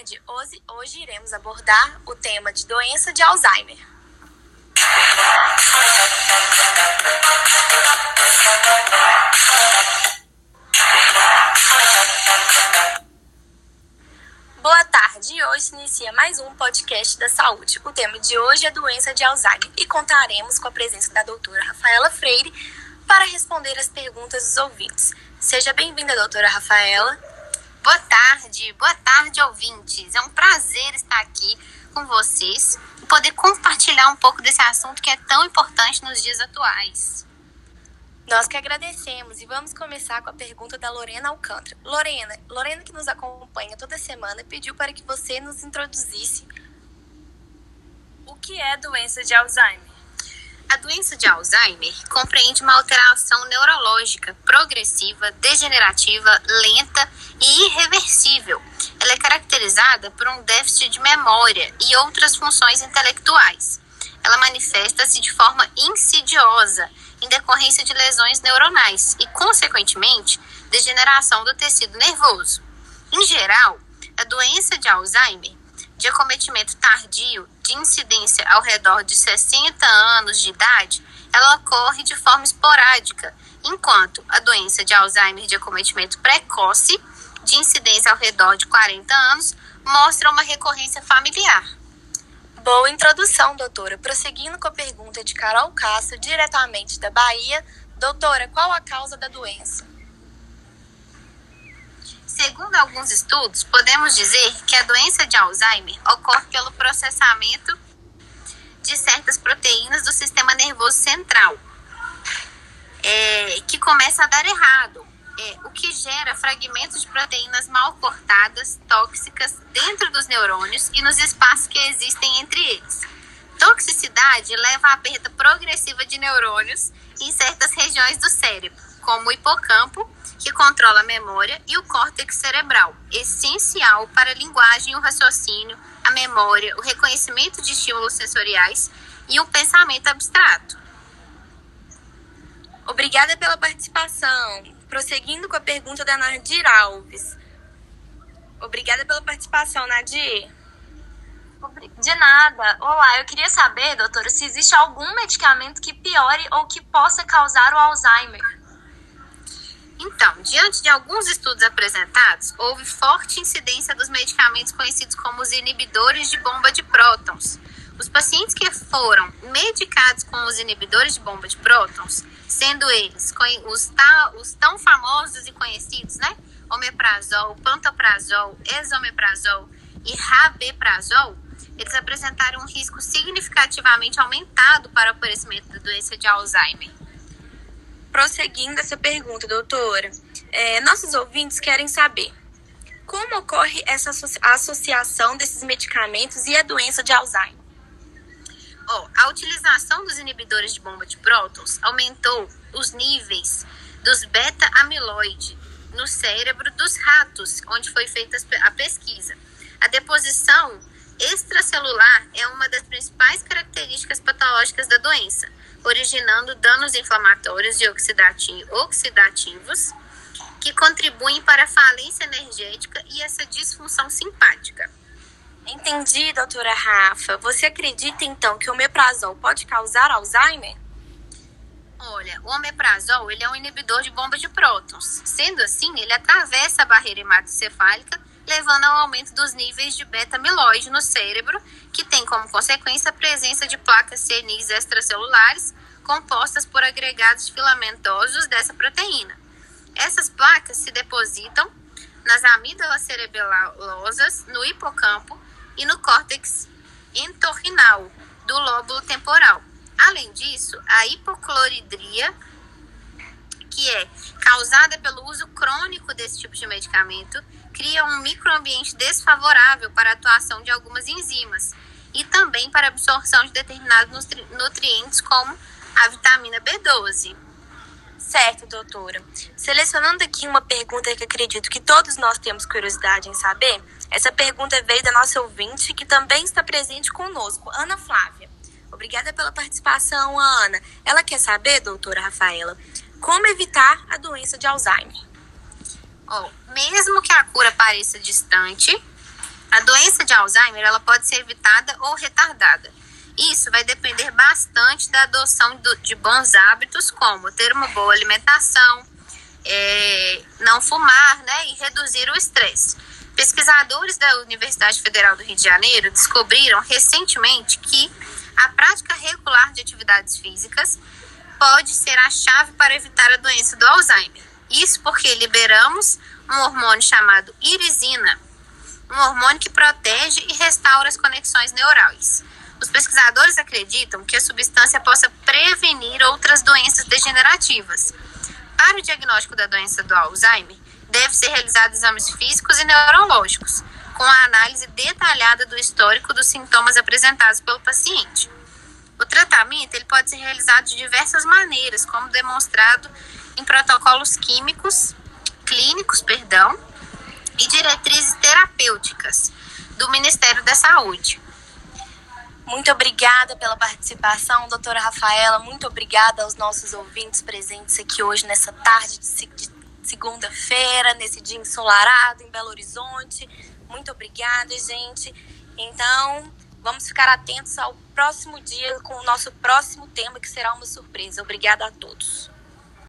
tarde. Hoje, hoje iremos abordar o tema de doença de Alzheimer. Boa tarde, hoje se inicia mais um podcast da saúde. O tema de hoje é doença de Alzheimer e contaremos com a presença da doutora Rafaela Freire para responder as perguntas dos ouvintes. Seja bem-vinda, doutora Rafaela. Boa tarde, boa tarde, ouvintes. É um prazer estar aqui com vocês e poder compartilhar um pouco desse assunto que é tão importante nos dias atuais. Nós que agradecemos e vamos começar com a pergunta da Lorena Alcântara. Lorena, Lorena que nos acompanha toda semana, pediu para que você nos introduzisse o que é doença de Alzheimer. A doença de Alzheimer compreende uma alteração neurológica progressiva, degenerativa, lenta e irreversível. Ela é caracterizada por um déficit de memória e outras funções intelectuais. Ela manifesta-se de forma insidiosa em decorrência de lesões neuronais e, consequentemente, degeneração do tecido nervoso. Em geral, a doença de Alzheimer, de acometimento tardio, de incidência ao redor de 60 anos de idade, ela ocorre de forma esporádica, enquanto a doença de Alzheimer de acometimento precoce, de incidência ao redor de 40 anos, mostra uma recorrência familiar. Boa introdução, doutora. Prosseguindo com a pergunta de Carol Castro, diretamente da Bahia. Doutora, qual a causa da doença? Segundo alguns estudos, podemos dizer que a doença de Alzheimer ocorre pelo processamento de certas proteínas do sistema nervoso central, é, que começa a dar errado, é, o que gera fragmentos de proteínas mal cortadas, tóxicas, dentro dos neurônios e nos espaços que existem entre eles. Toxicidade leva à perda progressiva de neurônios em certas regiões do cérebro, como o hipocampo, que controla a memória, e o córtex cerebral, essencial para a linguagem o raciocínio, a memória, o reconhecimento de estímulos sensoriais e o pensamento abstrato. Obrigada pela participação. Prosseguindo com a pergunta da Nadir Alves. Obrigada pela participação, Nadir. De nada. Olá, eu queria saber, doutora, se existe algum medicamento que piore ou que possa causar o Alzheimer. Então, diante de alguns estudos apresentados, houve forte incidência dos medicamentos conhecidos como os inibidores de bomba de prótons. Os pacientes que foram medicados com os inibidores de bomba de prótons sendo eles os, os tão famosos e conhecidos, né? Omeprazol, pantoprazol, esomeprazol e rabeprazol, eles apresentaram um risco significativamente aumentado para o aparecimento da doença de Alzheimer. Prosseguindo essa pergunta, doutora, é, nossos ouvintes querem saber como ocorre essa associação desses medicamentos e a doença de Alzheimer. Oh, a utilização dos inibidores de bomba de prótons aumentou os níveis dos beta-amiloide no cérebro dos ratos, onde foi feita a pesquisa. A deposição extracelular é uma das principais características patológicas da doença, originando danos inflamatórios e oxidativos que contribuem para a falência energética e essa disfunção simpática. Entendi, doutora Rafa. Você acredita então que o omeprazol pode causar Alzheimer? Olha, o omeprazol ele é um inibidor de bomba de prótons. Sendo assim, ele atravessa a barreira hematocefálica, levando ao aumento dos níveis de beta-amiloide no cérebro, que tem como consequência a presença de placas CNIs extracelulares compostas por agregados filamentosos dessa proteína. Essas placas se depositam nas amígdalas cerebelosas, no hipocampo e no córtex entorrinal do lóbulo temporal. Além disso, a hipocloridria, que é causada pelo uso crônico desse tipo de medicamento, cria um microambiente desfavorável para a atuação de algumas enzimas e também para a absorção de determinados nutrientes como a vitamina B12. Certo, doutora. Selecionando aqui uma pergunta que acredito que todos nós temos curiosidade em saber, essa pergunta veio da nossa ouvinte, que também está presente conosco, Ana Flávia. Obrigada pela participação, Ana. Ela quer saber, doutora Rafaela, como evitar a doença de Alzheimer. Oh, mesmo que a cura pareça distante, A doença de Alzheimer ela pode ser evitada ou retardada. Isso vai depender bastante da adoção do, de bons hábitos, como ter uma boa alimentação, é, não fumar né, e reduzir o estresse. Pesquisadores da Universidade Federal do Rio de Janeiro descobriram recentemente que a prática regular de atividades físicas pode ser a chave para evitar a doença do Alzheimer. Isso porque liberamos um hormônio chamado irisina, um hormônio que protege e restaura as conexões neurais. Os pesquisadores acreditam que a substância possa prevenir outras doenças degenerativas. Para o diagnóstico da doença do Alzheimer, deve ser realizado exames físicos e neurológicos, com a análise detalhada do histórico dos sintomas apresentados pelo paciente. O tratamento ele pode ser realizado de diversas maneiras, como demonstrado em protocolos químicos, clínicos, perdão, e diretrizes terapêuticas do Ministério da Saúde. Muito obrigada pela participação, doutora Rafaela. Muito obrigada aos nossos ouvintes presentes aqui hoje, nessa tarde de segunda-feira, nesse dia ensolarado em Belo Horizonte. Muito obrigada, gente. Então, vamos ficar atentos ao próximo dia com o nosso próximo tema, que será uma surpresa. Obrigada a todos.